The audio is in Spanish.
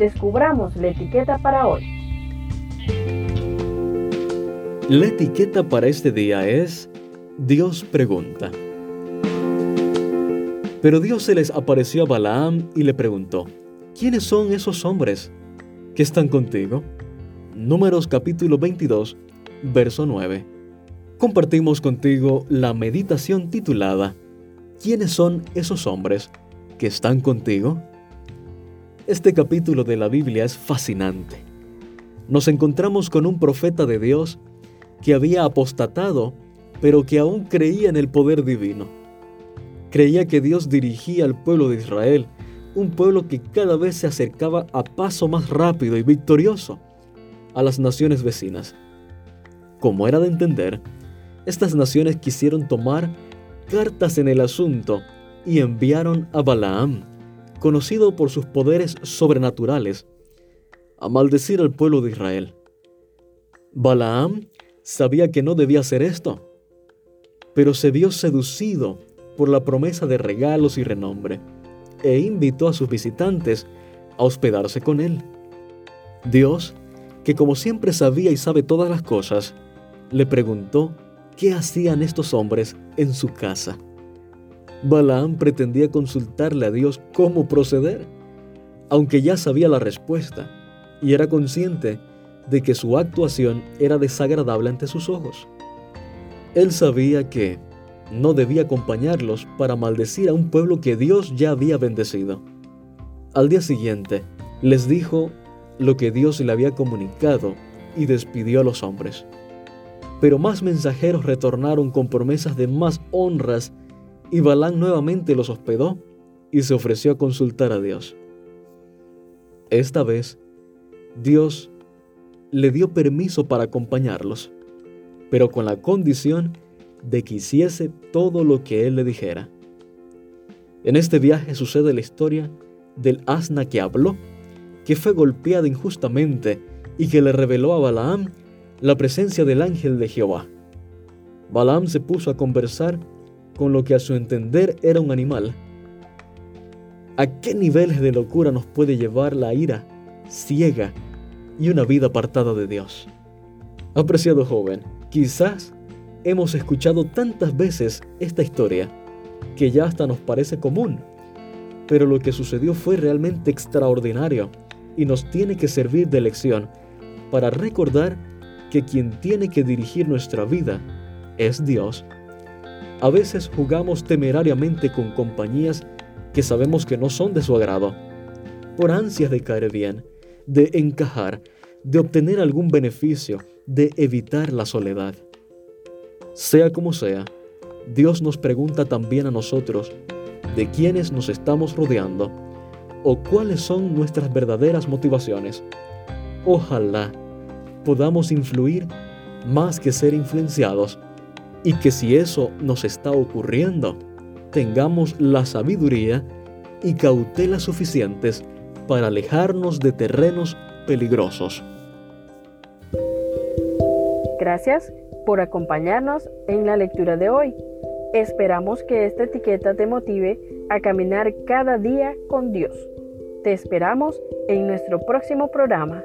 descubramos la etiqueta para hoy. La etiqueta para este día es Dios pregunta. Pero Dios se les apareció a Balaam y le preguntó, ¿quiénes son esos hombres que están contigo? Números capítulo 22, verso 9. Compartimos contigo la meditación titulada ¿Quiénes son esos hombres que están contigo? Este capítulo de la Biblia es fascinante. Nos encontramos con un profeta de Dios que había apostatado, pero que aún creía en el poder divino. Creía que Dios dirigía al pueblo de Israel, un pueblo que cada vez se acercaba a paso más rápido y victorioso a las naciones vecinas. Como era de entender, estas naciones quisieron tomar cartas en el asunto y enviaron a Balaam, conocido por sus poderes sobrenaturales, a maldecir al pueblo de Israel. Balaam sabía que no debía hacer esto, pero se vio seducido por la promesa de regalos y renombre, e invitó a sus visitantes a hospedarse con él. Dios, que como siempre sabía y sabe todas las cosas, le preguntó qué hacían estos hombres en su casa. Balaam pretendía consultarle a Dios cómo proceder, aunque ya sabía la respuesta y era consciente de que su actuación era desagradable ante sus ojos. Él sabía que no debía acompañarlos para maldecir a un pueblo que Dios ya había bendecido. Al día siguiente, les dijo lo que Dios le había comunicado y despidió a los hombres. Pero más mensajeros retornaron con promesas de más honras y Balán nuevamente los hospedó y se ofreció a consultar a Dios. Esta vez, Dios le dio permiso para acompañarlos, pero con la condición de que hiciese todo lo que él le dijera. En este viaje sucede la historia del asna que habló, que fue golpeada injustamente y que le reveló a Balaam la presencia del ángel de Jehová. Balaam se puso a conversar con lo que a su entender era un animal. ¿A qué niveles de locura nos puede llevar la ira ciega y una vida apartada de Dios. Apreciado joven, quizás hemos escuchado tantas veces esta historia que ya hasta nos parece común, pero lo que sucedió fue realmente extraordinario y nos tiene que servir de lección para recordar que quien tiene que dirigir nuestra vida es Dios. A veces jugamos temerariamente con compañías que sabemos que no son de su agrado, por ansias de caer bien, de encajar, de obtener algún beneficio, de evitar la soledad. Sea como sea, Dios nos pregunta también a nosotros de quiénes nos estamos rodeando o cuáles son nuestras verdaderas motivaciones. Ojalá podamos influir más que ser influenciados y que si eso nos está ocurriendo, tengamos la sabiduría y cautela suficientes para alejarnos de terrenos peligrosos. Gracias por acompañarnos en la lectura de hoy. Esperamos que esta etiqueta te motive a caminar cada día con Dios. Te esperamos en nuestro próximo programa.